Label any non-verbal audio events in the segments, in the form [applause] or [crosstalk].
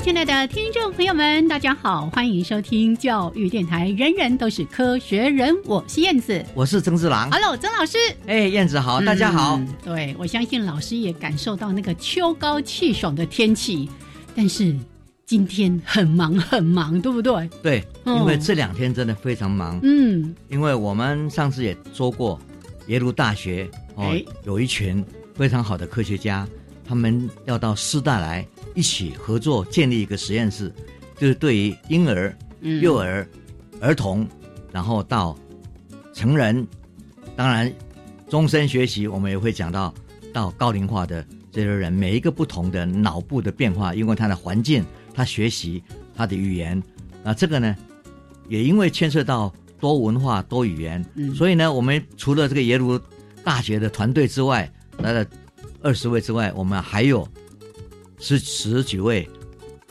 亲爱的听众朋友们，大家好，欢迎收听教育电台，人人都是科学人，我是燕子，我是曾志郎，Hello，曾老师，哎，燕子好，大家好，对我相信老师也感受到那个秋高气爽的天气，但是今天很忙很忙，对不对？对，因为这两天真的非常忙，嗯，因为我们上次也说过，耶鲁大学哦，有一群非常好的科学家，他们要到师大来。一起合作建立一个实验室，就是对于婴儿、幼儿、儿童，然后到成人，当然终身学习，我们也会讲到到高龄化的这些人，每一个不同的脑部的变化，因为他的环境、他学习、他的语言，啊，这个呢，也因为牵涉到多文化、多语言，所以呢，我们除了这个耶鲁大学的团队之外，来了二十位之外，我们还有。是十几位，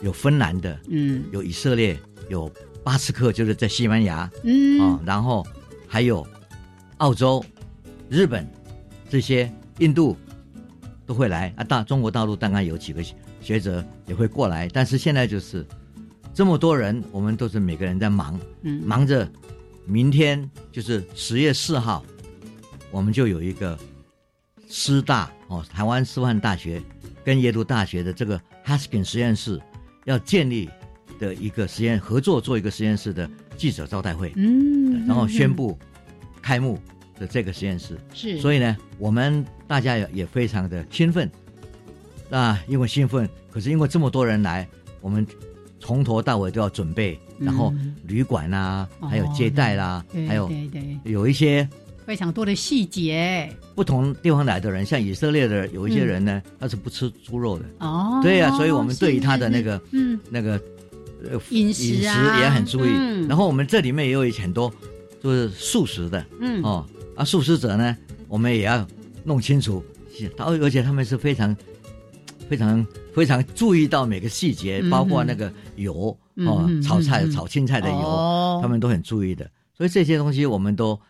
有芬兰的，嗯，有以色列，有巴斯克，就是在西班牙，嗯，啊，然后还有澳洲、日本这些，印度都会来啊。大中国大陆当然有几个学者也会过来，但是现在就是这么多人，我们都是每个人在忙，嗯，忙着。明天就是十月四号，我们就有一个师大哦，台湾师范大学。跟耶鲁大学的这个 Haskin 实验室要建立的一个实验合作做一个实验室的记者招待会，嗯，然后宣布开幕的这个实验室是，所以呢，我们大家也也非常的兴奋，啊，因为兴奋，可是因为这么多人来，我们从头到尾都要准备，然后旅馆啦，还有接待啦，还有有一些。非常多的细节，不同地方来的人，像以色列的有一些人呢，他是不吃猪肉的哦。对呀，所以我们对于他的那个嗯那个呃饮食饮食也很注意。然后我们这里面也有很多就是素食的，嗯哦啊素食者呢，我们也要弄清楚，而而且他们是非常非常非常注意到每个细节，包括那个油哦炒菜炒青菜的油，他们都很注意的。所以这些东西我们都。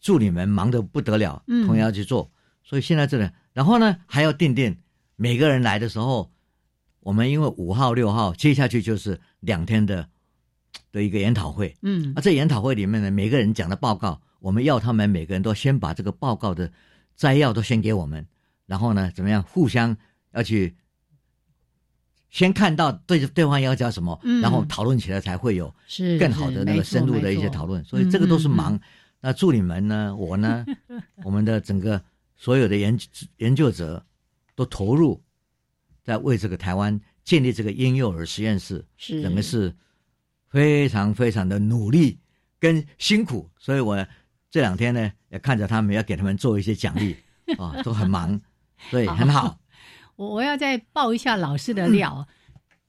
助理们忙得不得了，同样要去做，所以现在这里，然后呢还要定定每个人来的时候，我们因为五号六号接下去就是两天的的一个研讨会，嗯，啊，这研讨会里面呢，每个人讲的报告，我们要他们每个人都先把这个报告的摘要都先给我们，然后呢，怎么样，互相要去先看到对对方要讲什么，然后讨论起来才会有更好的那个深入的一些讨论，所以这个都是忙。那助理们呢？我呢？[laughs] 我们的整个所有的研研究者都投入在为这个台湾建立这个婴幼儿实验室，是整个是非常非常的努力跟辛苦。所以我这两天呢也看着他们，要给他们做一些奖励 [laughs] 啊，都很忙，所以很好。[laughs] 我我要再爆一下老师的料。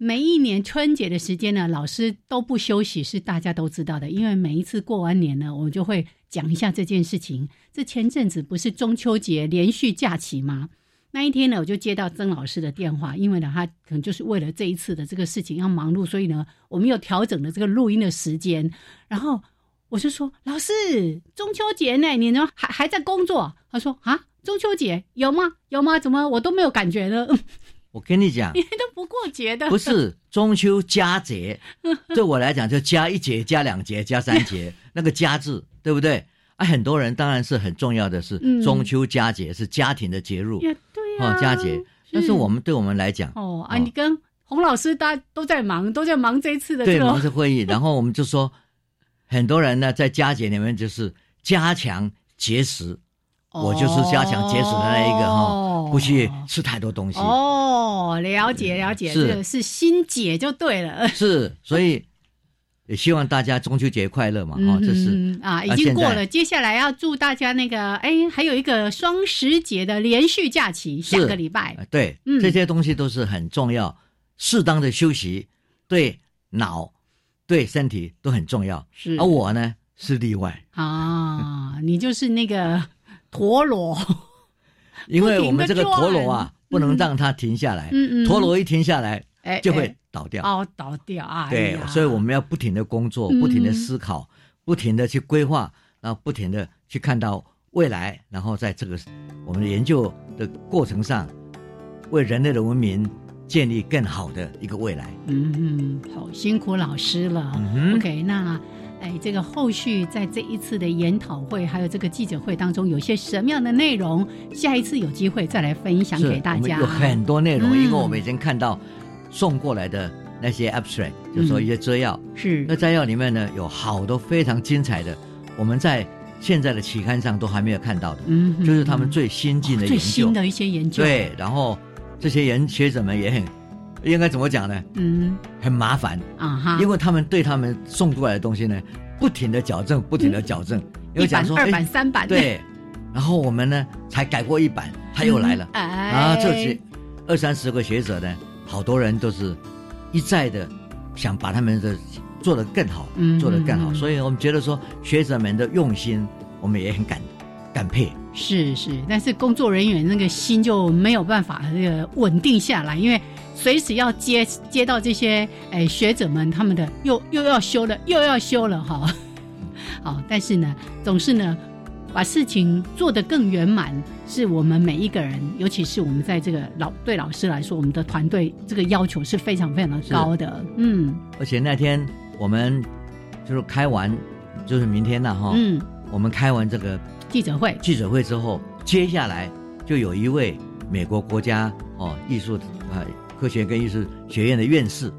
每一年春节的时间呢，老师都不休息，是大家都知道的。因为每一次过完年呢，我们就会讲一下这件事情。这前阵子不是中秋节连续假期吗？那一天呢，我就接到曾老师的电话，因为呢，他可能就是为了这一次的这个事情要忙碌，所以呢，我们又调整了这个录音的时间。然后我就说：“老师，中秋节呢，你呢还还在工作？”他说：“啊，中秋节有吗？有吗？怎么我都没有感觉呢？” [laughs] 我跟你讲，[laughs] 你都不过节的，不是中秋佳节，对我来讲就加一节、加两节、加三节，那个“佳”字，对不对？啊，很多人当然是很重要的是中秋佳节是家庭的节日，对哦，佳节。但是我们对我们来讲，哦啊，你跟洪老师大家都在忙，都在忙这一次的对忙着会议，然后我们就说，很多人呢在佳节里面就是加强节食。我就是加强节食的那一个哈，不去吃太多东西。哦，了解了解，是是心解就对了。是，所以也希望大家中秋节快乐嘛哈，这是啊，已经过了，接下来要祝大家那个哎，还有一个双十节的连续假期，下个礼拜。对，这些东西都是很重要，适当的休息对脑、对身体都很重要。是，而我呢是例外啊，你就是那个。[laughs] 陀螺，因为我们这个陀螺啊，不能让它停下来。嗯嗯，陀螺一停下来，哎，就会倒掉。哦，倒掉啊！对，所以我们要不停的工作，不停的思考，不停的去规划，然后不停的去看到未来，然后在这个我们的研究的过程上，为人类的文明建立更好的一个未来。嗯嗯，好辛苦老师了。OK，那。哎，这个后续在这一次的研讨会，还有这个记者会当中，有些什么样的内容？下一次有机会再来分享给大家。有很多内容，因为我们已经看到送过来的那些 abstract，就说一些摘要。是。那摘要里面呢，有好多非常精彩的，我们在现在的期刊上都还没有看到的。嗯。就是他们最先进的最新的一些研究。对，然后这些研学者们也很。应该怎么讲呢？嗯，很麻烦啊哈，因为他们对他们送过来的东西呢，不停的矫正，不停的矫正，一版、二版、三版，对。然后我们呢，才改过一版，他又来了，啊，这些二三十个学者呢，好多人都是一再的想把他们的做得更好，嗯做得更好，所以我们觉得说学者们的用心，我们也很感感佩。是是，但是工作人员那个心就没有办法那个稳定下来，因为。随时要接接到这些哎学者们他们的又又要修了又要修了哈，[laughs] 好，但是呢，总是呢把事情做得更圆满，是我们每一个人，尤其是我们在这个老对老师来说，我们的团队这个要求是非常非常的高的，嗯。而且那天我们就是开完，就是明天了哈，嗯，我们开完这个记者会记者会之后，接下来就有一位美国国家哦艺术啊。科学跟艺术学院的院士，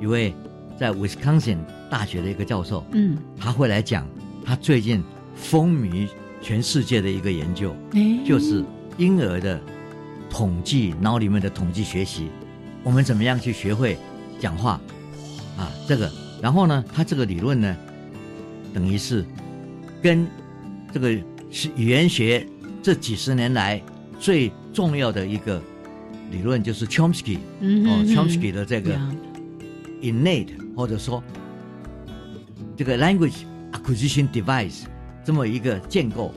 一位在 Wisconsin 大学的一个教授，嗯，他会来讲他最近风靡全世界的一个研究，就是婴儿的统计脑里面的统计学习，我们怎么样去学会讲话啊？这个，然后呢，他这个理论呢，等于是跟这个是语言学这几十年来最重要的一个。理论就是 Chomsky，哦，Chomsky 的这个 innate 或者说这个 language acquisition device 这么一个建构，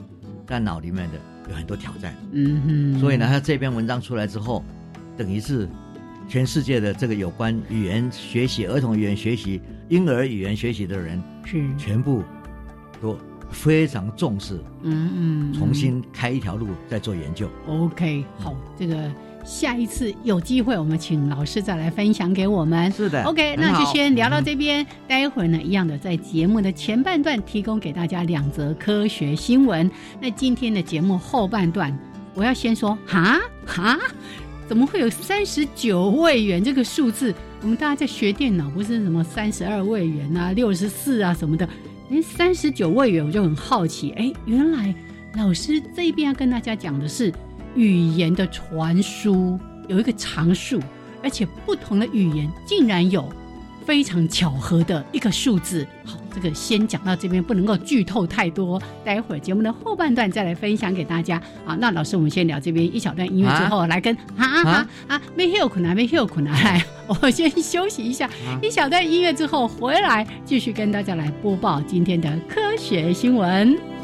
在脑里面的有很多挑战。嗯哼，所以呢，他这篇文章出来之后，等于是全世界的这个有关语言学习、儿童语言学习、婴儿语言学习的人，是全部都非常重视。嗯嗯，重新开一条路再做研究。OK，好，这个。下一次有机会，我们请老师再来分享给我们。是的，OK，那就先聊到这边。待会儿呢，一样的在节目的前半段提供给大家两则科学新闻。那今天的节目后半段，我要先说，哈哈，怎么会有三十九位元这个数字？我们大家在学电脑，不是什么三十二位元啊、六十四啊什么的，连，三十九位元，我就很好奇，哎，原来老师这边要跟大家讲的是。语言的传输有一个常数，而且不同的语言竟然有非常巧合的一个数字。好，这个先讲到这边，不能够剧透太多。待会儿节目的后半段再来分享给大家。好，那老师，我们先聊这边一小段音乐之后，来跟啊啊啊，没有困难，没有困难，来 [laughs] 我先休息一下，一小段音乐之后回来继续跟大家来播报今天的科学新闻。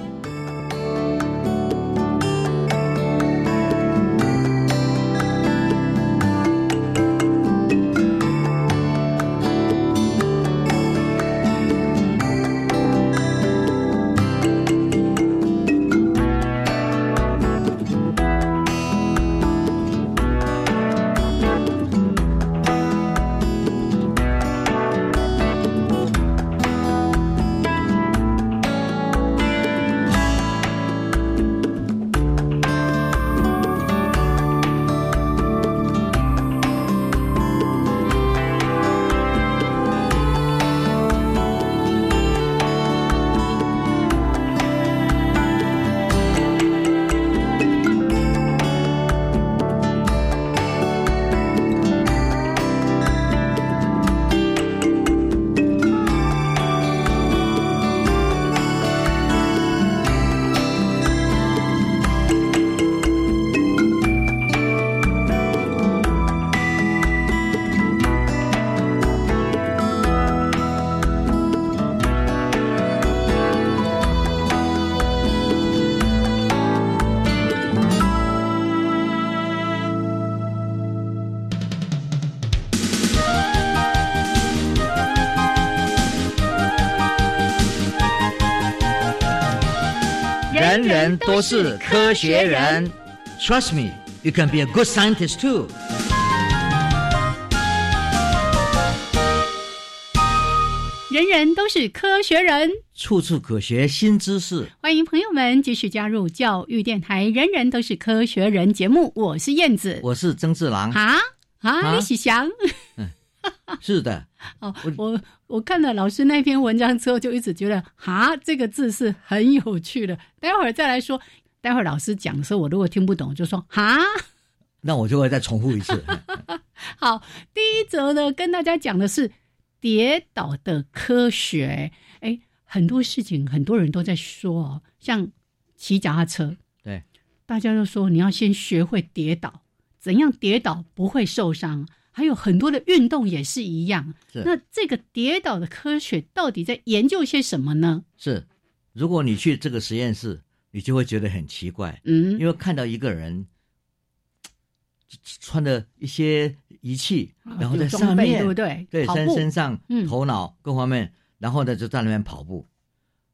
都是科学人，Trust me, you can be a good scientist too。人人都是科学人，处处可学新知识。欢迎朋友们继续加入教育电台《人人都是科学人》节目，我是燕子，我是曾志郎。啊啊，李喜祥。嗯是的。[laughs] 哦，我我看了老师那篇文章之后，就一直觉得“哈”这个字是很有趣的。待会儿再来说，待会儿老师讲的时候，我如果听不懂，就说“哈”，那我就会再重复一次。好，第一则呢，跟大家讲的是跌倒的科学。哎，很多事情很多人都在说哦，像骑脚踏车，对，大家都说你要先学会跌倒，怎样跌倒不会受伤。还有很多的运动也是一样。那这个跌倒的科学到底在研究些什么呢？是，如果你去这个实验室，你就会觉得很奇怪。嗯，因为看到一个人穿的一些仪器，然后在上面，对不对？对，身身上、头脑各方面，然后呢就在那边跑步。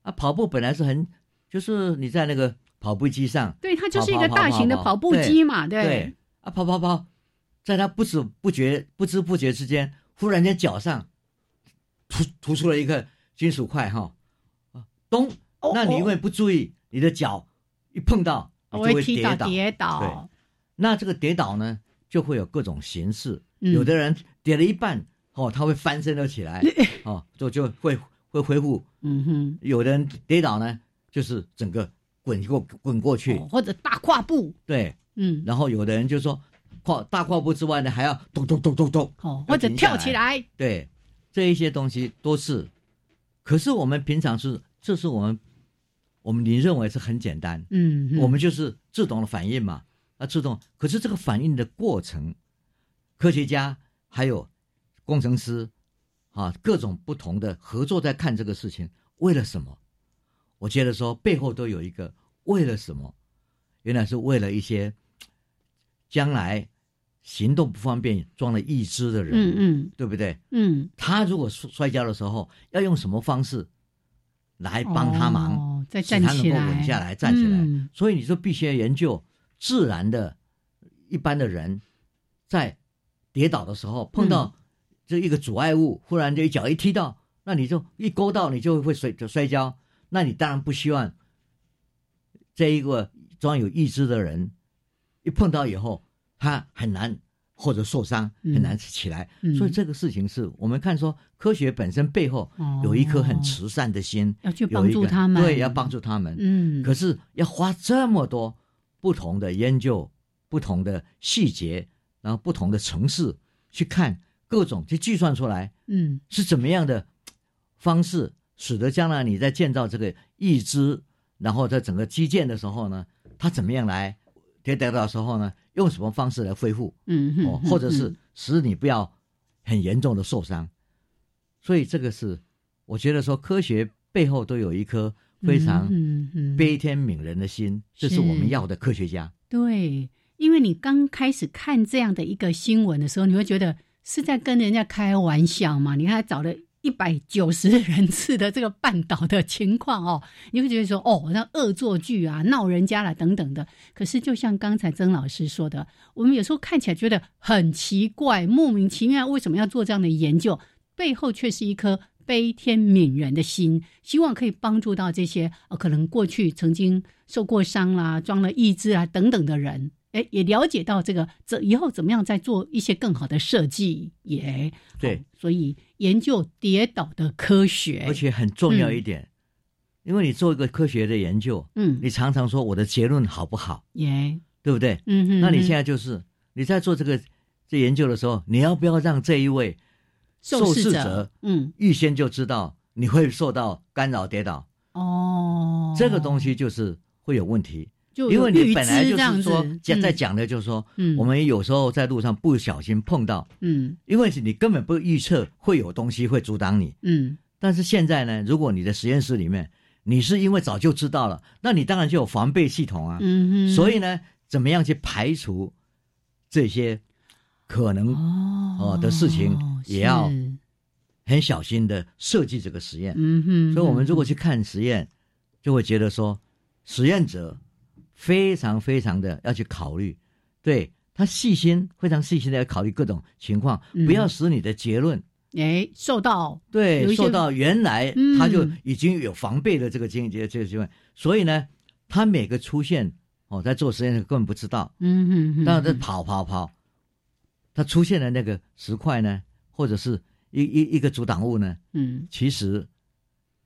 啊，跑步本来是很，就是你在那个跑步机上，对，它就是一个大型的跑步机嘛，对。啊，跑跑跑。在他不知不觉、不知不觉之间，忽然间脚上突突出了一个金属块，哈，咚！那你因为不注意，你的脚一碰到，就会跌倒。跌倒。对。那这个跌倒呢，就会有各种形式。有的人跌了一半，哦，他会翻身了起来，哦，就就会会恢复。嗯哼。有的人跌倒呢，就是整个滚过滚过去，或者大跨步。对。嗯。然后有的人就说。跨大跨步之外呢，还要咚咚咚咚咚，哦，或者跳起来。对，这一些东西都是。可是我们平常是，这是我们，我们你认为是很简单，嗯，我们就是自动的反应嘛，啊，自动。可是这个反应的过程，科学家还有工程师，啊，各种不同的合作在看这个事情，为了什么？我觉得说背后都有一个为了什么？原来是为了一些。将来行动不方便、装了义肢的人，嗯嗯，对不对？嗯，他如果摔摔跤的时候要用什么方式来帮他忙，哦再站起来，稳下来，站起来。所以你说必须要研究自然的，一般的人在跌倒的时候碰到这一个阻碍物，忽然就一脚一踢到，那你就一勾到，你就会摔就摔跤。那你当然不希望这一个装有义肢的人。一碰到以后，他很难或者受伤，很难起来。所以这个事情是我们看说，科学本身背后有一颗很慈善的心，要去帮助他们，对，要帮助他们。嗯，可是要花这么多不同的研究、不同的细节，然后不同的城市去看各种去计算出来，嗯，是怎么样的方式，使得将来你在建造这个义肢，然后在整个基建的时候呢，它怎么样来？跌倒的时候呢，用什么方式来恢复？嗯，哦，或者是使你不要很严重的受伤。所以这个是我觉得说科学背后都有一颗非常悲天悯人的心，这是我们要的科学家。对，因为你刚开始看这样的一个新闻的时候，你会觉得是在跟人家开玩笑嘛？你看找了。一百九十 [laughs] 人次的这个半岛的情况哦，你会觉得说哦，那恶作剧啊，闹人家了等等的。可是就像刚才曾老师说的，我们有时候看起来觉得很奇怪，莫名其妙为什么要做这样的研究？背后却是一颗悲天悯人的心，希望可以帮助到这些呃可能过去曾经受过伤啦、装了义肢啊等等的人。哎，也了解到这个，这以后怎么样再做一些更好的设计？也对，所以研究跌倒的科学，而且很重要一点，因为你做一个科学的研究，嗯，你常常说我的结论好不好？耶，对不对？嗯哼，那你现在就是你在做这个这研究的时候，你要不要让这一位受试者，嗯，预先就知道你会受到干扰跌倒？哦，这个东西就是会有问题。因为你本来就是说讲在讲的，就是说，嗯，我们有时候在路上不小心碰到，嗯，因为是你根本不预测会有东西会阻挡你，嗯，但是现在呢，如果你的实验室里面，你是因为早就知道了，那你当然就有防备系统啊，嗯所以呢，怎么样去排除这些可能哦的事情，也要很小心的设计这个实验，嗯哼，所以我们如果。去看实验，就会觉得说实验者。非常非常的要去考虑，对他细心，非常细心的要考虑各种情况，不要使你的结论哎受到对受到原来他就已经有防备的这个经这这个经验，所以呢，他每个出现哦，在做实验的根本不知道，嗯嗯，当然在跑跑跑，他出现的那个石块呢，或者是一一一个阻挡物呢，嗯，其实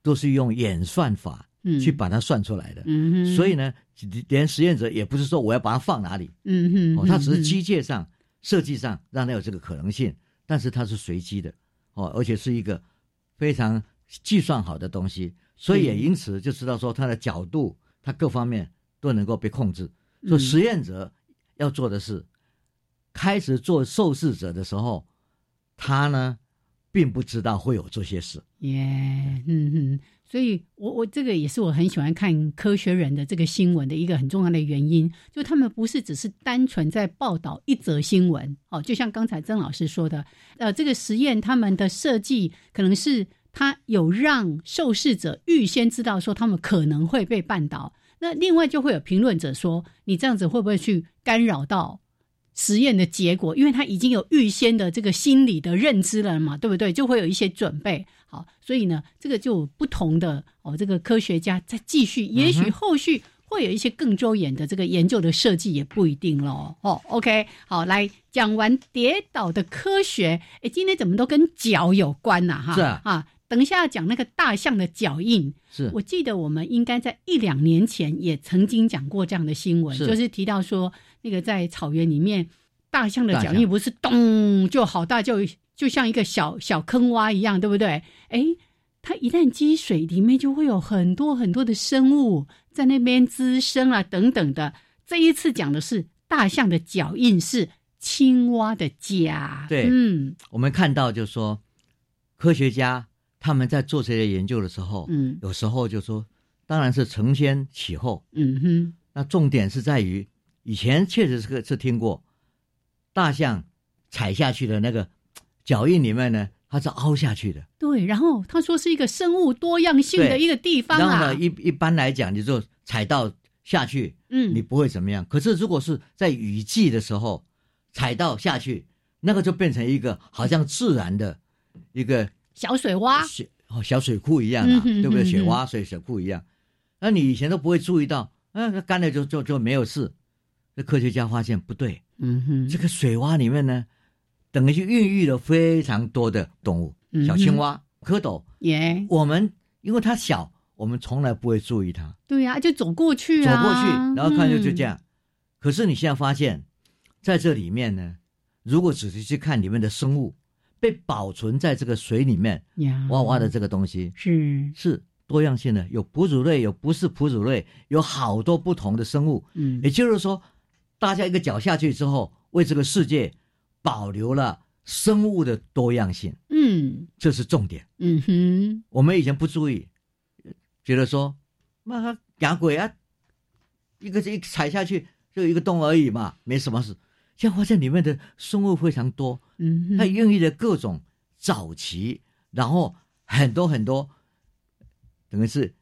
都是用演算法。去把它算出来的，所以呢，连实验者也不是说我要把它放哪里，嗯哼，哦，它只是机械上设计上让它有这个可能性，但是它是随机的，哦，而且是一个非常计算好的东西，所以也因此就知道说它的角度，它各方面都能够被控制。所以实验者要做的是，开始做受试者的时候，他呢并不知道会有这些事，耶，嗯哼。所以，我我这个也是我很喜欢看科学人的这个新闻的一个很重要的原因，就他们不是只是单纯在报道一则新闻，哦，就像刚才曾老师说的，呃，这个实验他们的设计可能是他有让受试者预先知道说他们可能会被绊倒，那另外就会有评论者说，你这样子会不会去干扰到？实验的结果，因为他已经有预先的这个心理的认知了嘛，对不对？就会有一些准备好，所以呢，这个就不同的哦，这个科学家在继续，也许后续会有一些更周延的这个研究的设计，也不一定喽。哦，OK，好，来讲完跌倒的科学，哎，今天怎么都跟脚有关呐？哈，是啊，啊，等一下讲那个大象的脚印，是我记得我们应该在一两年前也曾经讲过这样的新闻，就是提到说。那个在草原里面，大象的脚印不是咚就好大，就就像一个小小坑洼一样，对不对？哎，它一旦积水，里面就会有很多很多的生物在那边滋生啊，等等的。这一次讲的是大象的脚印是青蛙的家。对，嗯，我们看到就是说，科学家他们在做这些研究的时候，嗯，有时候就说，当然是承先启后，嗯哼，那重点是在于。以前确实是个是听过，大象踩下去的那个脚印里面呢，它是凹下去的。对，然后他说是一个生物多样性的一个地方啊。然后一一般来讲，你就踩到下去，嗯，你不会怎么样。可是如果是在雨季的时候踩到下去，那个就变成一个好像自然的一个小水洼、小小水库一样啊，对不对？雪洼、水水库一样。那你以前都不会注意到，嗯，干了就就就没有事。这科学家发现不对，嗯哼，这个水洼里面呢，等于是孕育了非常多的动物，小青蛙、蝌蚪。耶，我们因为它小，我们从来不会注意它。对呀，就走过去啊，走过去，然后看就就这样。可是你现在发现，在这里面呢，如果仔细去看里面的生物，被保存在这个水里面，哇哇的这个东西是是多样性的，有哺乳类，有不是哺乳类，有好多不同的生物。嗯，也就是说。大家一个脚下去之后，为这个世界保留了生物的多样性。嗯，这是重点。嗯哼，我们以前不注意，觉得说，妈养鬼啊，一个一踩下去就一个洞而已嘛，没什么事。现在发现里面的生物非常多，嗯，它孕育着各种早期，然后很多很多，等于是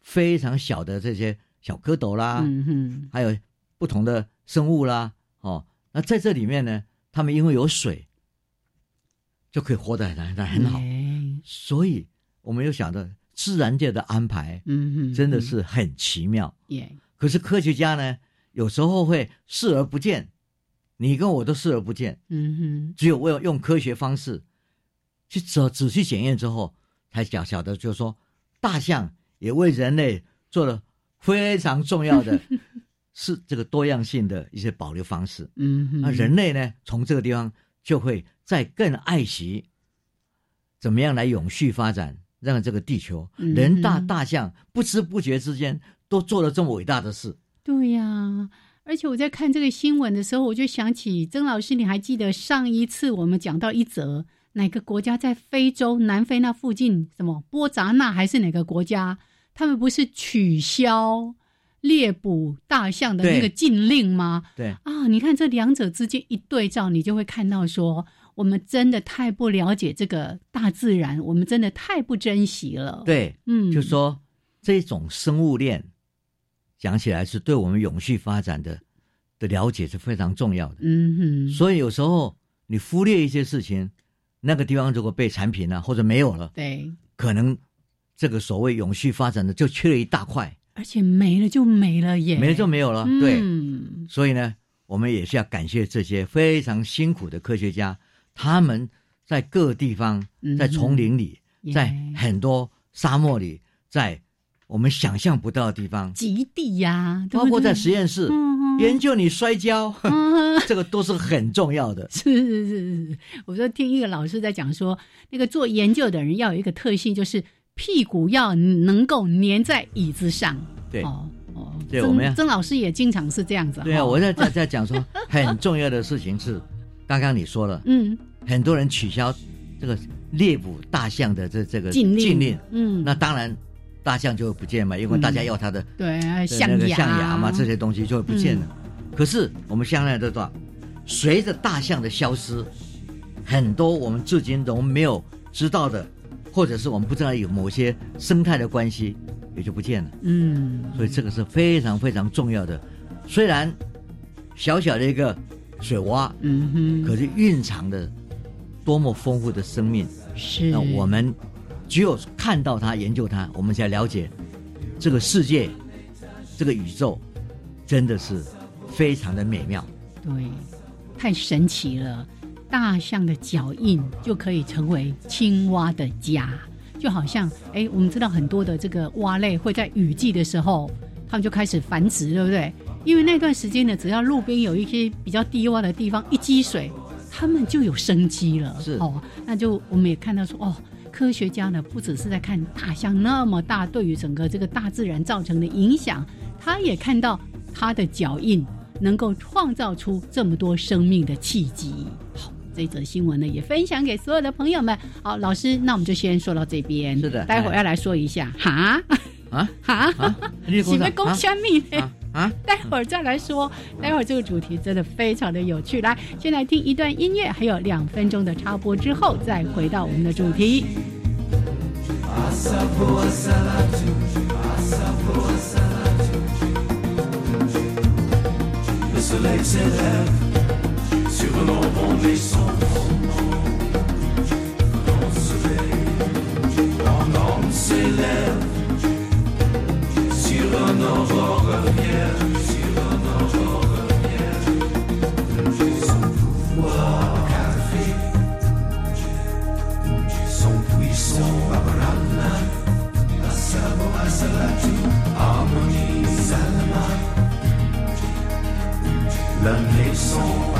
非常小的这些小蝌蚪啦，嗯哼，还有不同的生物啦，哦，那在这里面呢，他们因为有水，就可以活得很很好，所以我们又想到自然界的安排，嗯哼，真的是很奇妙，耶。可是科学家呢，有时候会视而不见。你跟我都视而不见，嗯哼，只有我要用科学方式去仔仔细检验之后，才晓晓得，就是说，大象也为人类做了非常重要的，[laughs] 是这个多样性的一些保留方式，嗯哼，那人类呢，从这个地方就会再更爱惜，怎么样来永续发展，让这个地球人大大象不知不觉之间都做了这么伟大的事，对呀。而且我在看这个新闻的时候，我就想起曾老师，你还记得上一次我们讲到一则哪个国家在非洲南非那附近，什么波扎纳还是哪个国家，他们不是取消猎捕大象的那个禁令吗？对啊，你看这两者之间一对照，你就会看到说，我们真的太不了解这个大自然，我们真的太不珍惜了。对，嗯，就说这种生物链。讲起来是对我们永续发展的的了解是非常重要的。嗯哼，所以有时候你忽略一些事情，那个地方如果被产品了或者没有了，对，可能这个所谓永续发展的就缺了一大块。而且没了就没了耶，没了就没有了。对，所以呢，我们也是要感谢这些非常辛苦的科学家，他们在各地方，在丛林里，在很多沙漠里，在。我们想象不到的地方，极地呀，包括在实验室研究你摔跤，[laughs] 这个都是很重要的。[laughs] 是是是是，我说听一个老师在讲说，那个做研究的人要有一个特性，就是屁股要能够粘在椅子上。对哦哦，曾曾老师也经常是这样子。对啊，我在在在讲说，[laughs] 很重要的事情是，刚刚你说了，嗯，很多人取消这个猎捕大象的这这个禁令，禁令嗯，那当然。大象就会不见嘛，因为大家要它的对象牙嘛，这些东西就会不见了。可是我们现在知道，随着大象的消失，很多我们至今都没有知道的，或者是我们不知道有某些生态的关系，也就不见了。嗯，所以这个是非常非常重要的。虽然小小的一个水洼，嗯哼，可是蕴藏的多么丰富的生命。是，那我们。只有看到它、研究它，我们才了解这个世界、这个宇宙，真的是非常的美妙。对，太神奇了！大象的脚印就可以成为青蛙的家，就好像哎，我们知道很多的这个蛙类会在雨季的时候，它们就开始繁殖，对不对？因为那段时间呢，只要路边有一些比较低洼的地方一积水，它们就有生机了。是哦，那就我们也看到说哦。科学家呢，不只是在看大象那么大对于整个这个大自然造成的影响，他也看到它的脚印能够创造出这么多生命的契机。好，这则新闻呢也分享给所有的朋友们。好，老师，那我们就先说到这边。是的，待会儿要来说一下哈啊哈，什么公虾米？啊，[laughs] [laughs] 待会儿再来说。待会儿这个主题真的非常的有趣。来，先来听一段音乐，还有两分钟的插播之后，再回到我们的主题。sur un enfant naissant. Dans ce s'élève sur un sur un aurore arrière. Son pouvoir café, son puissant la savoie harmonie salma, la naissance.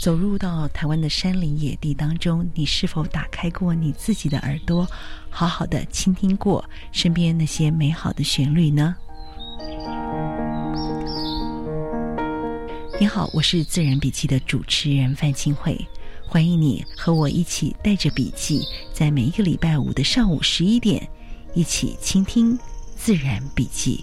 走入到台湾的山林野地当中，你是否打开过你自己的耳朵，好好的倾听过身边那些美好的旋律呢？你好，我是自然笔记的主持人范清慧，欢迎你和我一起带着笔记，在每一个礼拜五的上午十一点，一起倾听自然笔记。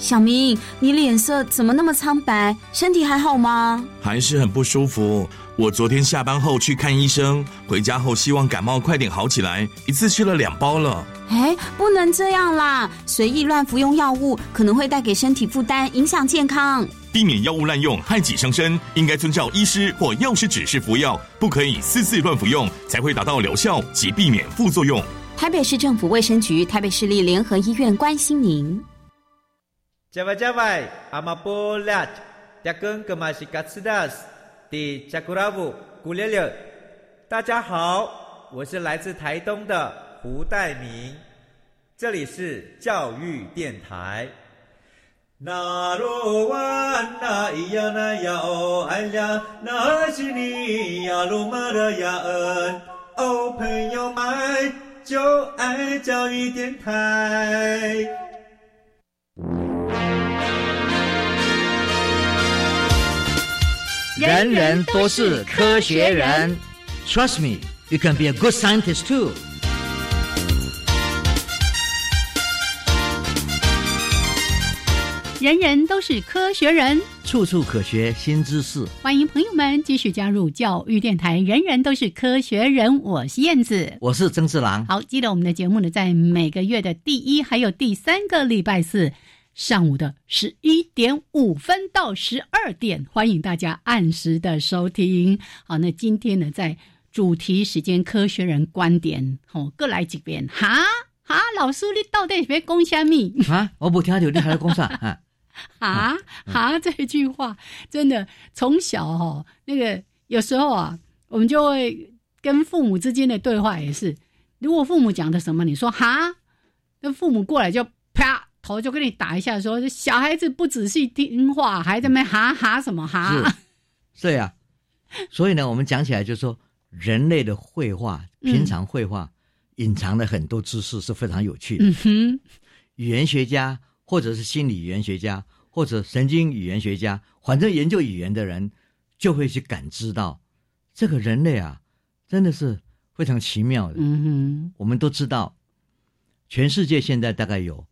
小明，你脸色怎么那么苍白？身体还好吗？还是很不舒服。我昨天下班后去看医生，回家后希望感冒快点好起来，一次吃了两包了。哎，不能这样啦！随意乱服用药物可能会带给身体负担，影响健康。避免药物滥用，害己伤身，应该遵照医师或药师指示服药，不可以私自乱服用，才会达到疗效及避免副作用。台北市政府卫生局、台北市立联合医院关心您。加外加外，阿玛波拉，扎根格玛西卡斯达斯，迪加古拉布古列列。大家好，我是来自台东的胡代明，这里是教育电台。那罗哇那咿呀那呀哦哎呀，那是你呀鲁玛的呀恩哦，朋友们就爱教育电台。人人都是科学人，Trust me, you can be a good scientist too。人人都是科学人，处处可学新知识。欢迎朋友们继续加入教育电台。人人都是科学人，我是燕子，我是曾志郎。好，记得我们的节目呢，在每个月的第一还有第三个礼拜四。上午的十一点五分到十二点，欢迎大家按时的收听。好，那今天呢，在主题时间，科学人观点，好，各来几遍。哈哈，老师，你到底别讲虾米？啊，我不听到你还在讲啥？啊啊啊！这句话真的从小哈，那个有时候啊，我们就会跟父母之间的对话也是，如果父母讲的什么，你说哈，那父母过来就啪。头就跟你打一下，说小孩子不仔细听话，还在那哈哈什么哈？是，呀。所以呢，我们讲起来就说，人类的绘画，平常绘画隐藏的很多知识是非常有趣的。嗯语言学家，或者是心理语言学家，或者神经语言学家，反正研究语言的人，就会去感知到，这个人类啊，真的是非常奇妙的。嗯哼，我们都知道，全世界现在大概有。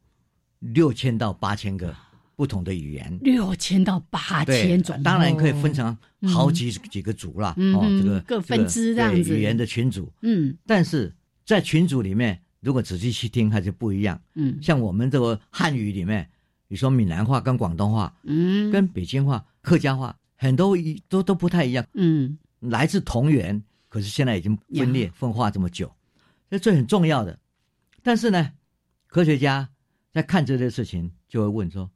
六千到八千个不同的语言，六千到八千种，当然可以分成好几几个组了。哦，这个各分支这样子，语言的群组。嗯，但是在群组里面，如果仔细去听，还是不一样。嗯，像我们这个汉语里面，你说闽南话跟广东话，嗯，跟北京话、客家话，很多一都都不太一样。嗯，来自同源，可是现在已经分裂分化这么久，这这很重要的。但是呢，科学家。在看这些事情，就会问说：“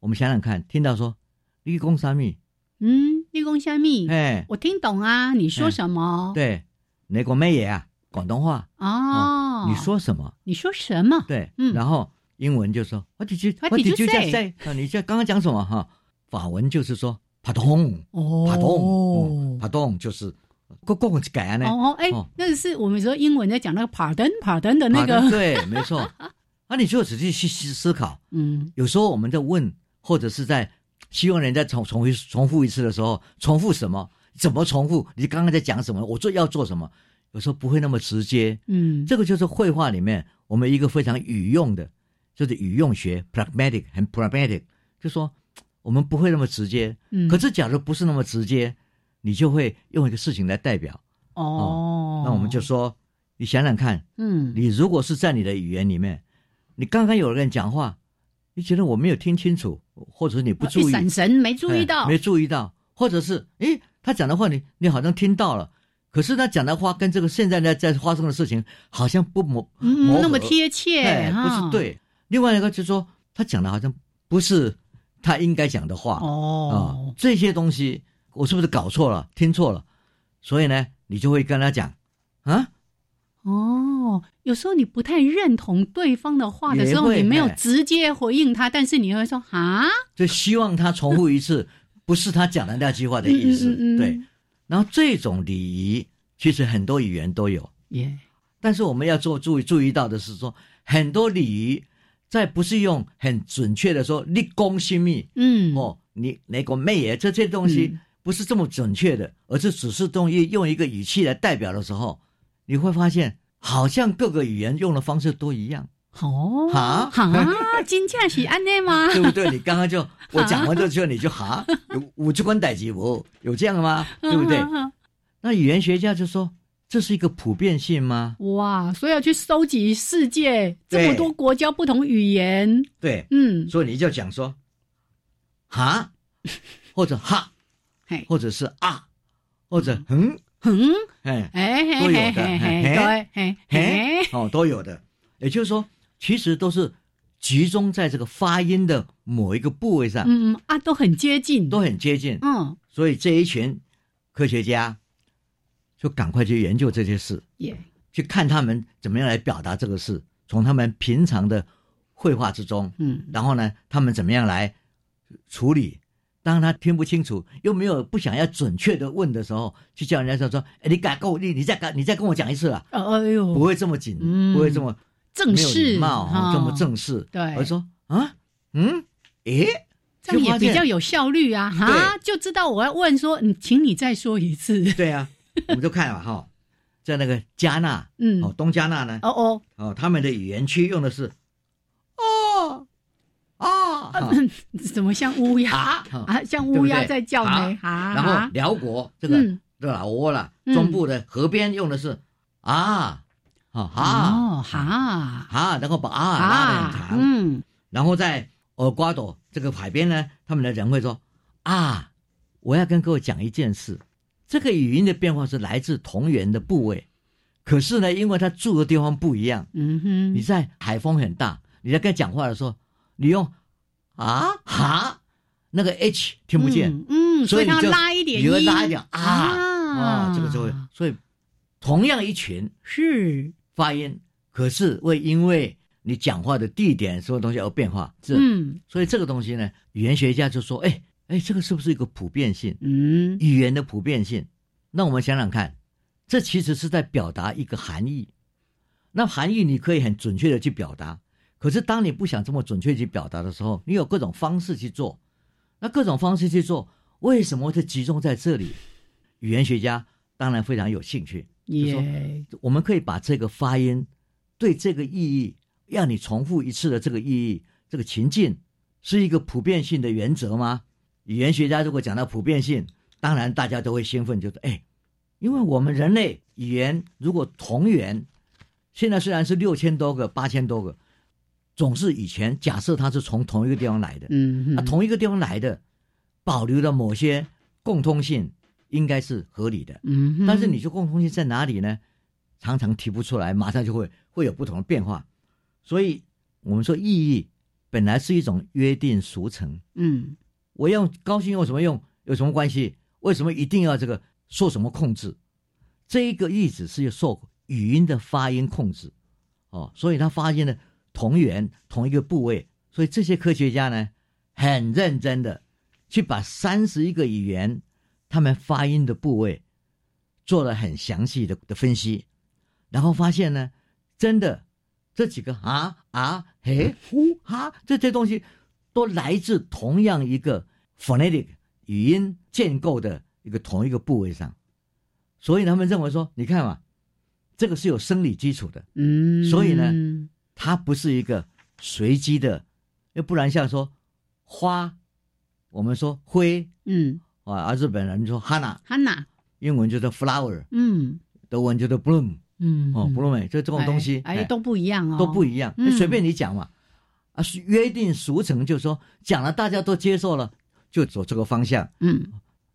我们想想看，听到说立功三密，嗯，立功三密，哎，我听懂啊，你说什么？对，那个咩嘢啊？广东话哦，你说什么？你说什么？对，嗯，然后英文就说 What did you What did you say？啊，你这刚刚讲什么？哈，法文就是说帕通，哦，帕通，帕通就是呢。哦，哎，那个是我们说英文在讲那个 pardon，pardon 的那个，对，没错。那你就仔细去思思考，嗯，有时候我们在问，或者是在希望人家重重复重复一次的时候，重复什么？怎么重复？你刚刚在讲什么？我做要做什么？有时候不会那么直接，嗯，这个就是绘画里面我们一个非常语用的，就是语用学，pragmatic 很 pragmatic，就说我们不会那么直接，嗯，可是假如不是那么直接，你就会用一个事情来代表，哦，那我们就说，你想想看，嗯，你如果是在你的语言里面。你刚刚有人讲话，你觉得我没有听清楚，或者是你不注意，闪神没注意到，没注意到，或者是诶，他讲的话你你好像听到了，可是他讲的话跟这个现在呢在发生的事情好像不模那么贴切，不是对。另外一个就是说，他讲的好像不是他应该讲的话哦，这些东西我是不是搞错了，听错了？所以呢，你就会跟他讲啊。哦，有时候你不太认同对方的话的时候，你没有直接回应他，但是你会说啊，就希望他重复一次，不是他讲的那句话的意思。对，然后这种礼仪其实很多语言都有，耶。但是我们要做注意注意到的是说，很多礼仪在不是用很准确的说立功心密，嗯，哦，你那个妹耶这些东西不是这么准确的，而是只是用一用一个语气来代表的时候。你会发现，好像各个语言用的方式都一样哦。哈哈，金价是安内吗？[laughs] 对不对？你刚刚就 [laughs] 我讲完这之后，你就哈，有五只关代级我有这样的吗？对不对？那语言学家就说，这是一个普遍性吗？哇！所以要去收集世界这么多国家不同语言。对，嗯，所以你就讲说，哈，或者哈，或者是啊，或者嗯。嗯，哎哎，都有的，对，嘿，嘿，哦，都有的。也就是说，其实都是集中在这个发音的某一个部位上。嗯啊，都很接近，都很接近。嗯，所以这一群科学家就赶快去研究这些事，耶，去看他们怎么样来表达这个事，从他们平常的绘画之中，嗯，然后呢，他们怎么样来处理。当他听不清楚，又没有不想要准确的问的时候，去叫人家说说，哎，你敢跟我，你你再改，你再跟我讲一次啊？哎呦，不会这么紧，不会这么正式，礼貌，这么正式。对，我说啊，嗯，诶，这样也比较有效率啊，哈，就知道我要问说，你，请你再说一次。对啊，[laughs] 我们就看了哈，在那个加纳，嗯，哦，东加纳呢，哦哦，哦，他们的语言区用的是。哦，怎么像乌鸦？啊？像乌鸦在叫呢？啊，然后辽国这个这老挝了，中部的河边用的是啊，啊哈。哈哈，然后把啊拉的很长，嗯，然后在厄瓜多这个海边呢，他们的人会说啊，我要跟各位讲一件事，这个语音的变化是来自同源的部位，可是呢，因为他住的地方不一样，嗯哼，你在海风很大，你在跟他讲话的时候。你用啊？哈，那个 h 听不见，嗯，所以你就拉一点，你会拉一点啊啊，这个就会，所以同样一群是。发音，可是会因为你讲话的地点所有东西而变化，是。嗯，所以这个东西呢，语言学家就说，哎哎，这个是不是一个普遍性？嗯，语言的普遍性，那我们想想看，这其实是在表达一个含义，那含义你可以很准确的去表达。可是，当你不想这么准确去表达的时候，你有各种方式去做。那各种方式去做，为什么会集中在这里？语言学家当然非常有兴趣。就说我们可以把这个发音对这个意义，让你重复一次的这个意义，这个情境，是一个普遍性的原则吗？语言学家如果讲到普遍性，当然大家都会兴奋，就是哎，因为我们人类语言如果同源，现在虽然是六千多个、八千多个。总是以前假设它是从同一个地方来的，嗯，啊，同一个地方来的，保留了某些共通性，应该是合理的，嗯，但是你说共通性在哪里呢？常常提不出来，马上就会会有不同的变化。所以我们说意义本来是一种约定俗成，嗯，我用高兴用什么用有什么关系？为什么一定要这个受什么控制？这一个意思是受语音的发音控制，哦，所以他发现了。同源同一个部位，所以这些科学家呢，很认真的去把三十一个语言他们发音的部位做了很详细的的分析，然后发现呢，真的这几个啊啊嘿呼哈这些东西都来自同样一个 phonetic 语音建构的一个同一个部位上，所以他们认为说，你看嘛，这个是有生理基础的，嗯，所以呢。它不是一个随机的，要不然像说花，我们说灰，嗯，啊，而日本人说 hana，hana，英文就是 flower，嗯，德文就是 bloom，嗯，哦，bloom，就这种东西，哎，都不一样哦，都不一样，随便你讲嘛，啊，约定俗成，就是说讲了大家都接受了，就走这个方向。嗯，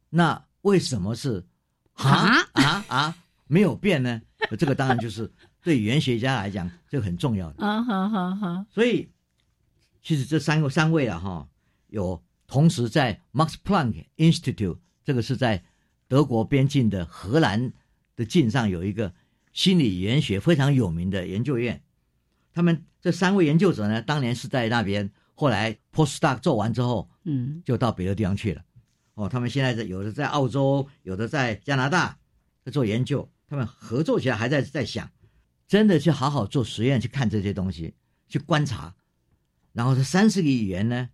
那为什么是啊啊？啊？没有变呢？这个当然就是对语言学家来讲，这个很重要的。啊，好好好。所以其实这三个三位啊，哈，有同时在 Max Planck Institute，这个是在德国边境的荷兰的境上有一个心理语言学非常有名的研究院。他们这三位研究者呢，当年是在那边，后来 postdoc 做完之后，嗯，就到别的地方去了。哦，他们现在在有的在澳洲，有的在加拿大在做研究。他们合作起来，还在在想，真的去好好做实验，去看这些东西，去观察。然后这三十个语言呢，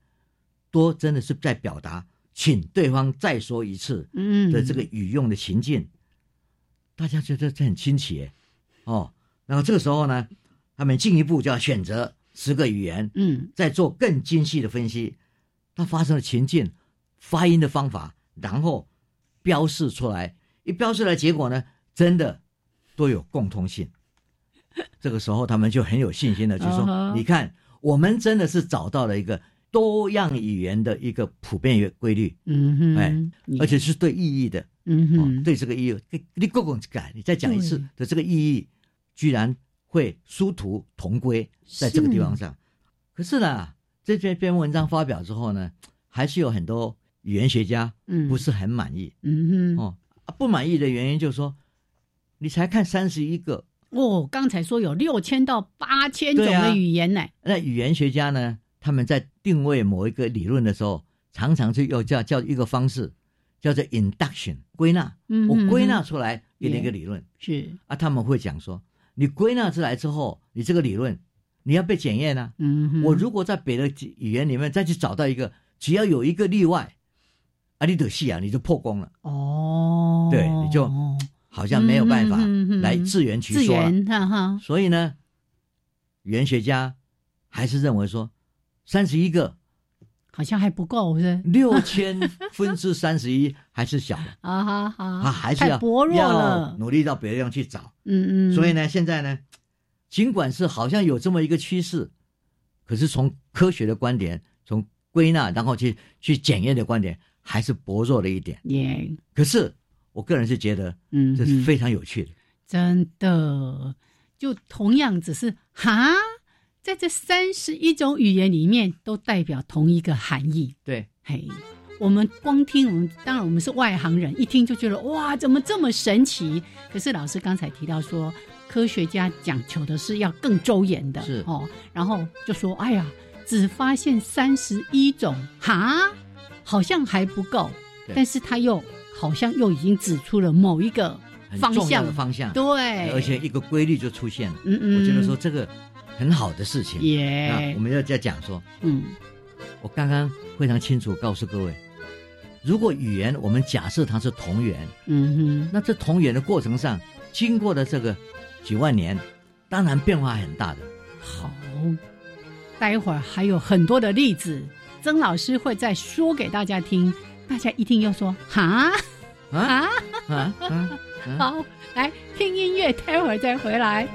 多真的是在表达，请对方再说一次，嗯的这个语用的情境，大家觉得这很新奇，哦。然后这个时候呢。他们进一步就要选择十个语言，嗯，再做更精细的分析，它发生的情境、发音的方法，然后标示出来。一标示来，结果呢，真的都有共通性。这个时候，他们就很有信心的就说：“你看，我们真的是找到了一个多样语言的一个普遍规律。”嗯哼，哎，而且是对意义的。嗯哼，对这个意义，你各种改，你再讲一次的这个意义，居然。会殊途同归，在这个地方上。可是呢，这篇篇文章发表之后呢，还是有很多语言学家不是很满意。嗯哼，哦，不满意的原因就是说，你才看三十一个哦，刚才说有六千到八千种的语言呢。那语言学家呢，他们在定位某一个理论的时候，常常就要叫叫一个方式，叫做 induction 归纳。嗯，我归纳出来给你一个理论是啊，他们会讲说。你归纳出来之后，你这个理论你要被检验呢。嗯，我如果在别的语言里面再去找到一个，只要有一个例外，啊，你得戏啊，你就破功了。哦，对，你就好像没有办法来自圆其说了。所以呢，语言学家还是认为说，三十一个好像还不够，是？六千分之三十一 [laughs] 还是小的。啊哈哈，啊，还是要薄弱了，努力到别的地方去找。嗯嗯，所以呢，现在呢，尽管是好像有这么一个趋势，可是从科学的观点，从归纳然后去去检验的观点，还是薄弱了一点。耶，可是我个人是觉得，嗯，这是非常有趣的。真的，就同样只是哈，在这三十一种语言里面，都代表同一个含义。对，嘿。我们光听，我们当然我们是外行人，一听就觉得哇，怎么这么神奇？可是老师刚才提到说，科学家讲求的是要更周延的，是哦。然后就说，哎呀，只发现三十一种，哈，好像还不够。但是他又好像又已经指出了某一个方向的方向，对，而且一个规律就出现了。嗯嗯，我觉得说这个很好的事情。耶，我们要再讲说，嗯，我刚刚非常清楚告诉各位。如果语言我们假设它是同源，嗯哼，那这同源的过程上，经过了这个几万年，当然变化很大的。好，待会儿还有很多的例子，曾老师会再说给大家听，大家一定要说哈啊！好，来听音乐，待会儿再回来。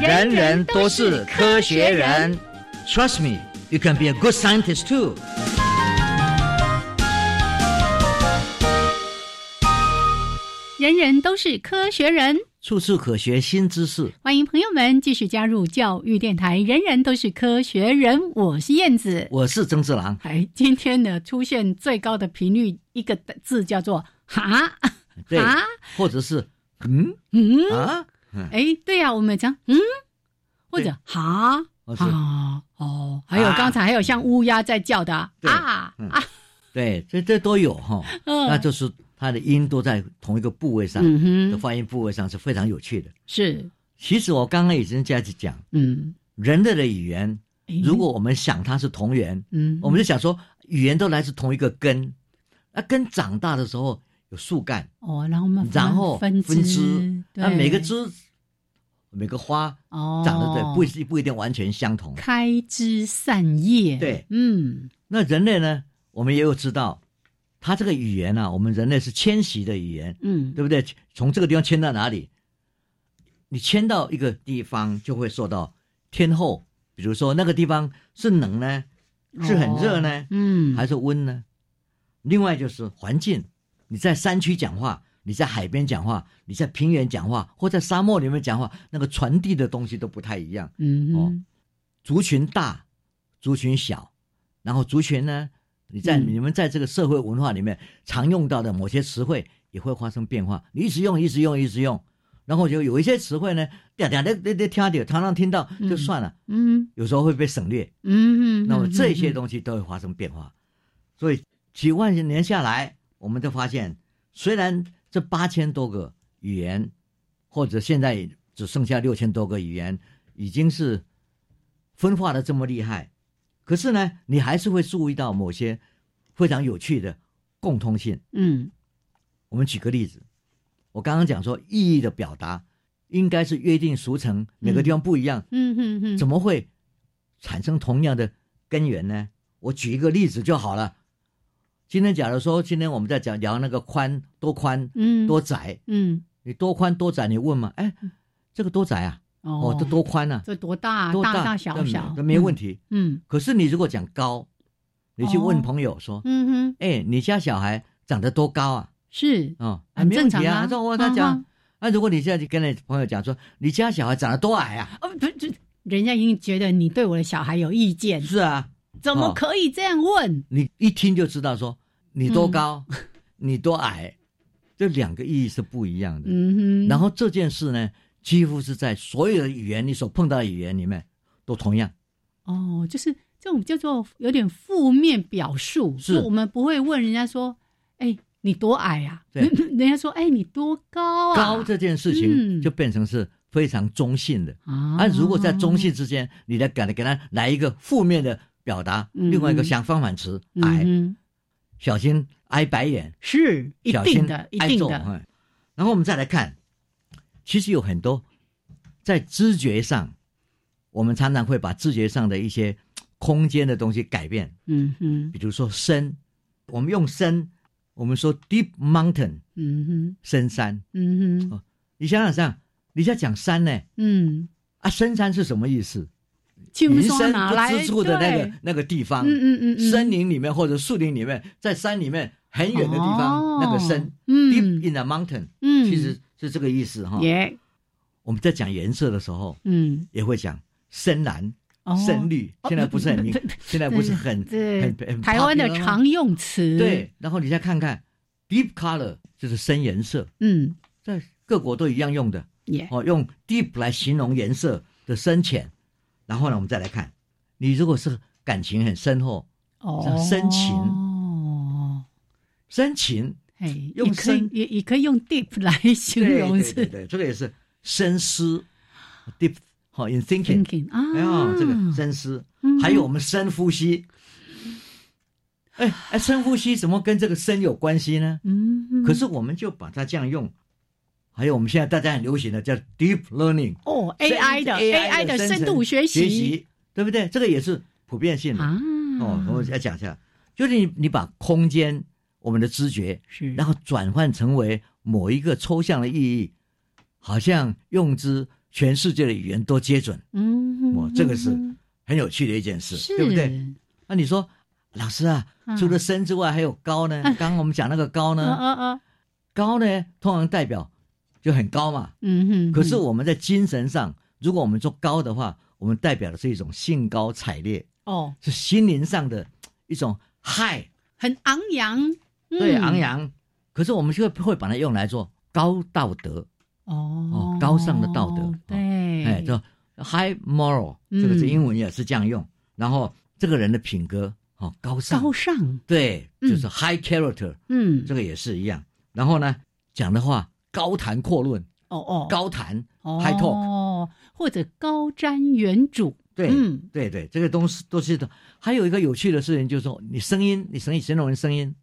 人人都是科学人，Trust me, you can be a good scientist too。人人都是科学人，处处可学新知识。欢迎朋友们继续加入教育电台。人人都是科学人，我是燕子，我是曾志郎。哎，今天呢，出现最高的频率一个字叫做“哈”，对，或者是嗯嗯啊，哎，对呀，我们讲嗯，或者哈哈哦，还有刚才还有像乌鸦在叫的啊啊，对，这这都有哈，那就是它的音都在同一个部位上，的发音部位上是非常有趣的。是，其实我刚刚已经这样子讲，嗯，人类的语言，如果我们想它是同源，嗯，我们就想说语言都来自同一个根，那根长大的时候有树干，哦，然后分枝，那每个枝。每个花哦长得对不一不一定完全相同，开枝散叶。对，嗯，那人类呢？我们也有知道，它这个语言呢，我们人类是迁徙的语言，嗯，对不对？从这个地方迁到哪里？你迁到一个地方，就会受到天候，比如说那个地方是冷呢，是很热呢，嗯，还是温呢？另外就是环境，你在山区讲话。你在海边讲话，你在平原讲话，或在沙漠里面讲话，那个传递的东西都不太一样。嗯哦，族群大，族群小，然后族群呢，你在你们在这个社会文化里面常用到的某些词汇也会发生变化。你一直用，一直用，一直用，然后就有一些词汇呢，嗲嗲的，那那听到，常常听到就算了。嗯，有时候会被省略。嗯嗯，那么这些东西都会发生变化。所以几万年下来，我们就发现，虽然这八千多个语言，或者现在只剩下六千多个语言，已经是分化的这么厉害。可是呢，你还是会注意到某些非常有趣的共通性。嗯，我们举个例子，我刚刚讲说意义的表达应该是约定俗成，每个地方不一样。嗯嗯嗯，怎么会产生同样的根源呢？我举一个例子就好了。今天假如说，今天我们在讲聊那个宽多宽，嗯，多窄，嗯，你多宽多窄，你问嘛？哎，这个多窄啊？哦，这多宽呢？这多大？多大大小小，这没问题。嗯，可是你如果讲高，你去问朋友说，嗯哼，哎，你家小孩长得多高啊？是哦，很正常啊。我他讲，那如果你现在就跟你朋友讲说，你家小孩长得多矮啊？哦，不，这人家已经觉得你对我的小孩有意见。是啊，怎么可以这样问？你一听就知道说。你多高，[laughs] 你多矮，这两个意义是不一样的。嗯哼。然后这件事呢，几乎是在所有的语言你所碰到的语言里面都同样。哦，就是这种叫做有点负面表述，是我们不会问人家说：“哎，你多矮啊？”对，[laughs] 人家说：“哎，你多高啊？”高这件事情就变成是非常中性的啊。啊，如果在中性之间，你来给他给他来一个负面的表达，另外一个相反反词矮。小心挨白眼，是一定的，一定的。然后我们再来看，其实有很多在知觉上，我们常常会把知觉上的一些空间的东西改变。嗯哼，比如说深，我们用深，我们说 deep mountain，嗯哼，深山。嗯哼，你想想看，你在讲山呢，嗯，啊，深山是什么意思？云深不知处的那个那个地方，嗯嗯嗯，森林里面或者树林里面，在山里面很远的地方，那个深，deep in the mountain，嗯，其实是这个意思哈。耶，我们在讲颜色的时候，嗯，也会讲深蓝、深绿。现在不是很明，现在不是很很很台湾的常用词。对，然后你再看看 deep color，就是深颜色。嗯，在各国都一样用的。哦，用 deep 来形容颜色的深浅。然后呢，我们再来看，你如果是感情很深厚，哦，深情，哦，深情，哎，用深也也可以用 deep 来形容，是，对对，这个也是深思，deep 好，in thinking，啊，哎呀，这个深思，还有我们深呼吸，哎哎，深呼吸怎么跟这个深有关系呢？嗯，可是我们就把它这样用。还有我们现在大家很流行的叫 deep learning 哦，AI 的 AI 的深度学习，学习对不对？这个也是普遍性的啊。哦，我再讲一下，就是你你把空间我们的知觉是，然后转换成为某一个抽象的意义，好像用之全世界的语言都接准。嗯，哦，这个是很有趣的一件事，对不对？那你说老师啊，除了深之外还有高呢？刚刚我们讲那个高呢？嗯嗯，高呢通常代表。就很高嘛，嗯哼。可是我们在精神上，如果我们说高的话，我们代表的是一种兴高采烈，哦，是心灵上的一种嗨，很昂扬，对，昂扬。可是我们就会把它用来做高道德，哦，高尚的道德，对，哎，叫 high moral，这个是英文也是这样用。然后这个人的品格哦，高尚，高尚，对，就是 high character，嗯，这个也是一样。然后呢，讲的话高谈阔论，哦哦，高谈 high talk，哦，或者高瞻远瞩，对，嗯。对对，这个东西都是的。还有一个有趣的事情就是说，你声音，你声音形容人声音，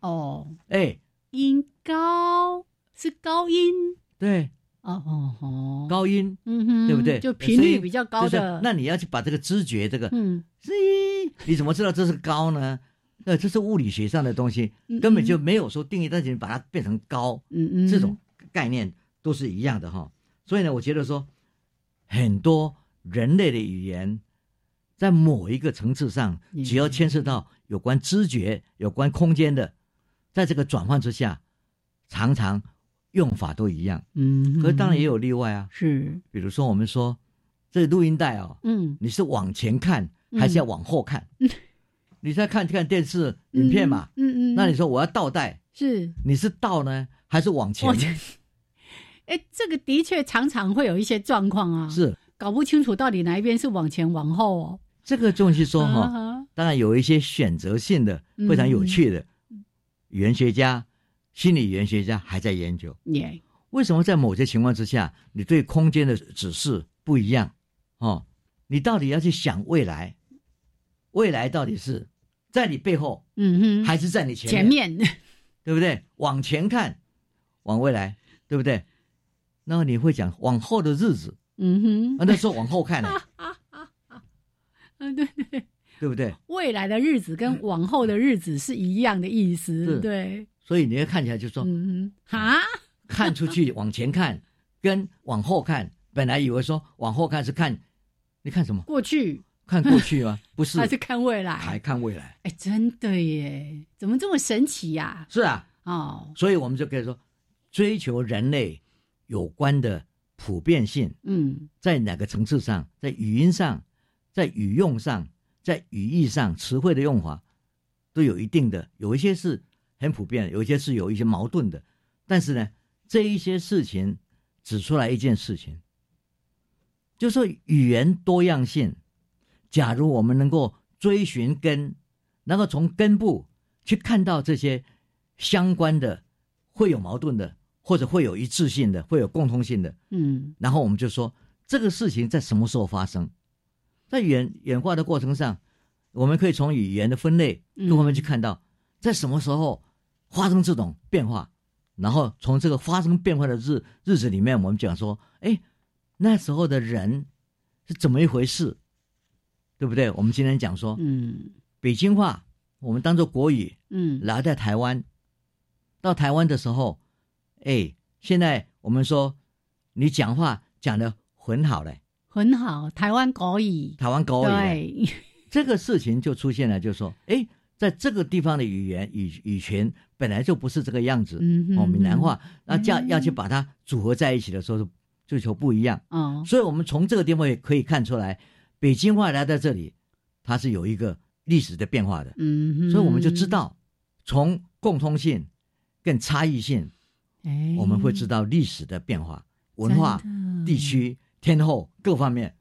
哦，哎，音高是高音。对，哦哦哦，高音，嗯哼，对不对？就频率比较高的，那你要去把这个知觉，这个，嗯，[laughs] 你怎么知道这是高呢？那，这是物理学上的东西，根本就没有说定义，但是你把它变成高，嗯嗯，这种概念都是一样的哈。所以呢，我觉得说，很多人类的语言，在某一个层次上，只要牵涉到有关知觉、有关空间的，在这个转换之下，常常。用法都一样，嗯，可是当然也有例外啊。是，比如说我们说这录音带哦，嗯，你是往前看还是要往后看？[laughs] 你在看看电视影片嘛，嗯嗯，那你说我要倒带，是，你是倒呢还是往前？哎，这个的确常常会有一些状况啊，是搞不清楚到底哪一边是往前往后哦。这个东西说哈，当然有一些选择性的非常有趣的语言学家。心理语言学家还在研究，为什么在某些情况之下，你对空间的指示不一样？哦，你到底要去想未来，未来到底是在你背后，嗯哼，还是在你前前面，对不对？往前看，往未来，对不对？那你会讲往后的日子，嗯哼，啊，那时候往后看呢？[laughs] 嗯，对对，对不对？未来的日子跟往后的日子是一样的意思，对。所以你要看起来就说，嗯哼啊，看出去往前看，跟往后看，本来以为说往后看是看，你看什么？过去？看过去吗？[laughs] 不是，还是看未来？还看未来？哎，真的耶，怎么这么神奇呀？是啊，哦，所以我们就可以说，追求人类有关的普遍性，嗯，在哪个层次上，在语音上，在语用上，在语义上，词汇的用法都有一定的，有一些是。很普遍，有一些是有一些矛盾的，但是呢，这一些事情指出来一件事情，就说语言多样性。假如我们能够追寻根，能够从根部去看到这些相关的、会有矛盾的，或者会有一致性的、会有共通性的，嗯，然后我们就说这个事情在什么时候发生，在演演化的过程上，我们可以从语言的分类各方面去看到，在什么时候。发生这种变化，然后从这个发生变化的日日子里面，我们讲说，哎，那时候的人是怎么一回事，对不对？我们今天讲说，嗯，北京话我们当做国语，嗯，来在台湾，到台湾的时候，哎，现在我们说你讲话讲的很好嘞，很好，台湾国语，台湾国语，对，[laughs] 这个事情就出现了，就是说，哎。在这个地方的语言语语群本来就不是这个样子，哦，闽南话，那叫要去把它组合在一起的时候，追求不一样。哦，所以我们从这个地方也可以看出来，北京话来到这里，它是有一个历史的变化的。嗯，所以我们就知道，从共通性跟差异性，哎，我们会知道历史的变化、文化、地区、天后各方面。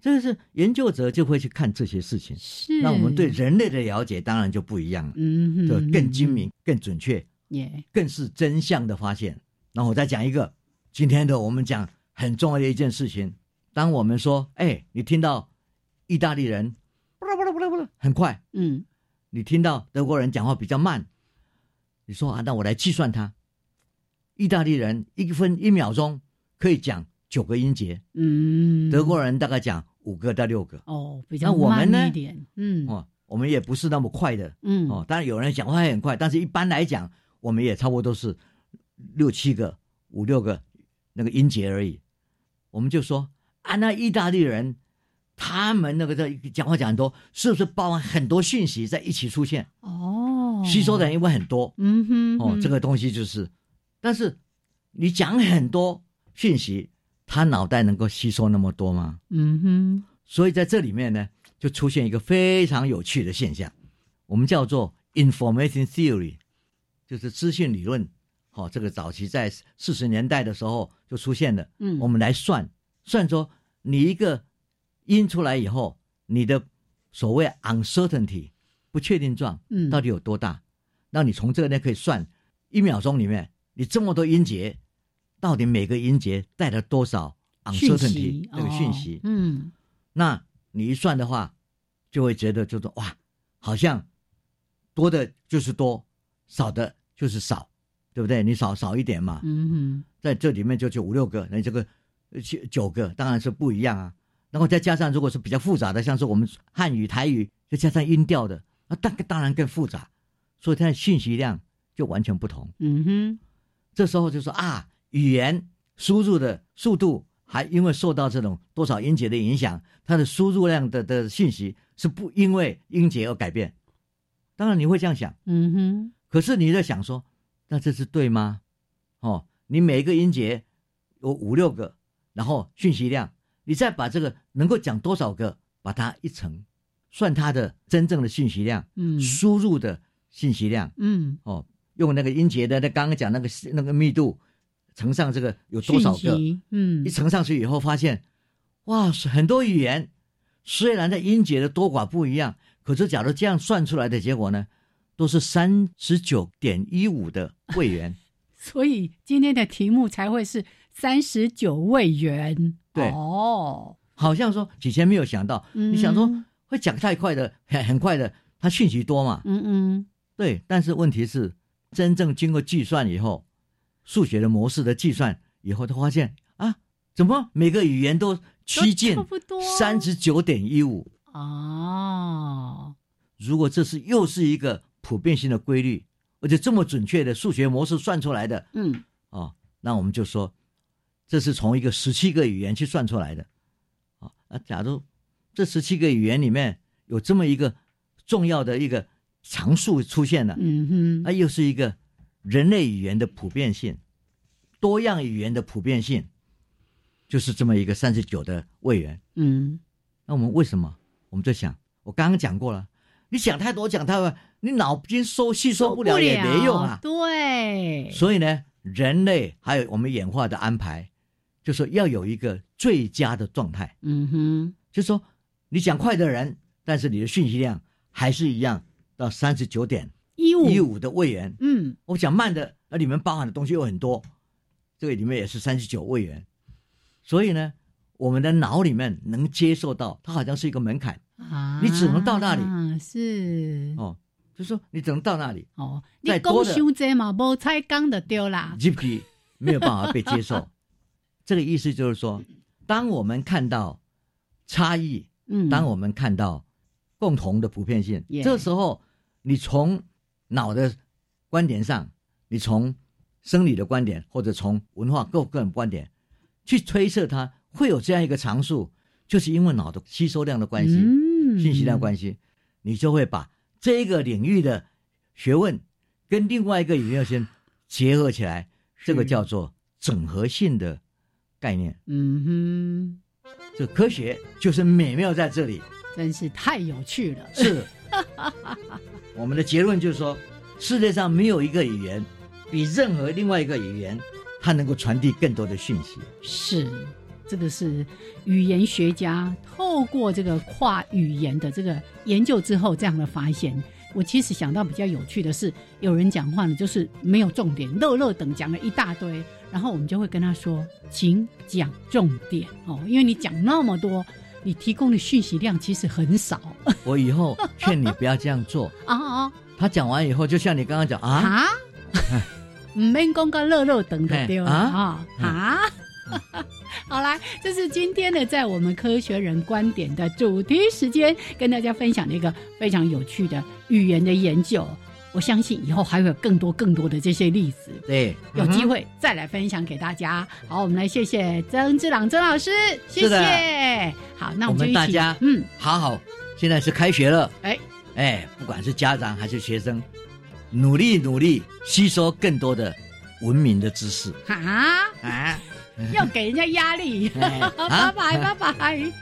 这个是研究者就会去看这些事情，是那我们对人类的了解当然就不一样了，嗯，就更精明、更准确，也更是真相的发现。那我再讲一个，今天的我们讲很重要的一件事情。当我们说，哎，你听到意大利人不啦不啦不啦不啦很快，嗯，你听到德国人讲话比较慢，你说啊，那我来计算它，意大利人一分一秒钟可以讲九个音节，嗯，德国人大概讲。五个到六个。哦，比较慢一点，嗯，哦，我们也不是那么快的，嗯，哦，当然有人讲话很快，但是一般来讲，我们也差不多都是六七个、五六个那个音节而已。我们就说啊，那意大利人他们那个在讲话讲很多，是不是包含很多讯息在一起出现？哦，吸收的人因为很多，嗯哼，哦，这个东西就是，但是你讲很多讯息。他脑袋能够吸收那么多吗？嗯哼，所以在这里面呢，就出现一个非常有趣的现象，我们叫做 information theory，就是资讯理论好，这个早期在四十年代的时候就出现了。嗯，我们来算算说，你一个音出来以后，你的所谓 uncertainty 不确定状，嗯，到底有多大？那你从这个呢可以算一秒钟里面，你这么多音节，到底每个音节带了多少 uncertainty 这个讯息？嗯，那你一算的话，就会觉得就是哇，好像多的就是多，少的就是少。对不对？你少少一点嘛，嗯哼，在这里面就就五六个，那这个九九个当然是不一样啊。然后再加上如果是比较复杂的，像是我们汉语、台语，再加上音调的，那当当然更复杂，所以它的信息量就完全不同。嗯哼，这时候就说啊，语言输入的速度还因为受到这种多少音节的影响，它的输入量的的信息是不因为音节而改变。当然你会这样想，嗯哼，可是你在想说。那这是对吗？哦，你每一个音节有五六个，然后讯息量，你再把这个能够讲多少个，把它一乘，算它的真正的信息量，嗯，输入的信息量，嗯，哦，用那个音节的那刚刚讲那个那个密度乘上这个有多少个，嗯，一乘上去以后发现，哇，很多语言虽然在音节的多寡不一样，可是假如这样算出来的结果呢？都是三十九点一五的位元，[laughs] 所以今天的题目才会是三十九位元。对哦，好像说以前没有想到，你想说会讲太快的，很很快的，它讯息多嘛？嗯嗯，对。但是问题是，真正经过计算以后，数学的模式的计算以后，他发现啊，怎么每个语言都趋近三十九点一五哦？如果这是又是一个。普遍性的规律，而且这么准确的数学模式算出来的，嗯，哦，那我们就说，这是从一个十七个语言去算出来的，啊，那假如这十七个语言里面有这么一个重要的一个常数出现了，嗯哼，那又是一个人类语言的普遍性，多样语言的普遍性，就是这么一个三十九的位元，嗯，那我们为什么？我们在想，我刚刚讲过了。你想太多，讲太多，你脑筋收吸收不了也没用啊。对，所以呢，人类还有我们演化的安排，就说要有一个最佳的状态。嗯哼，就说你讲快的人，但是你的讯息量还是一样到三十九点一五一五的位元。嗯，我讲慢的，那里面包含的东西又很多，这个里面也是三十九位元。所以呢，我们的脑里面能接受到，它好像是一个门槛。啊，你只能到那里，是哦，就说你只能到那里哦。你讲修这嘛，无才刚的丢啦，G P 没有办法被接受。[laughs] 这个意思就是说，当我们看到差异，嗯，当我们看到共同的普遍性，这时候你从脑的观点上，你从生理的观点或者从文化各个人观点去推测，它会有这样一个常数。就是因为脑的吸收量的关系，信息量关系，你就会把这个领域的学问跟另外一个领域先结合起来，这个叫做整合性的概念。嗯哼，这科学就是美妙在这里，真是太有趣了。是，[laughs] 我们的结论就是说，世界上没有一个语言比任何另外一个语言，它能够传递更多的讯息。是。这个是语言学家透过这个跨语言的这个研究之后这样的发现。我其实想到比较有趣的是，有人讲话呢，就是没有重点，乐乐等讲了一大堆，然后我们就会跟他说：“请讲重点哦，因为你讲那么多，你提供的讯息量其实很少。[laughs] ”我以后劝你不要这样做 [laughs] 啊啊！他讲完以后，就像你刚刚讲啊啊，[laughs] 唔免讲个乐乐等的对啊啊。好啦，这是今天的在我们科学人观点的主题时间，跟大家分享的一个非常有趣的语言的研究。我相信以后还会有更多更多的这些例子，对，有机会再来分享给大家。好，我们来谢谢曾志朗曾老师，谢谢。好，那我们大家嗯，好好，现在是开学了，哎。哎，不管是家长还是学生，努力努力吸收更多的文明的知识。啊啊。[laughs] 要给人家压力，拜拜 [laughs] 拜拜。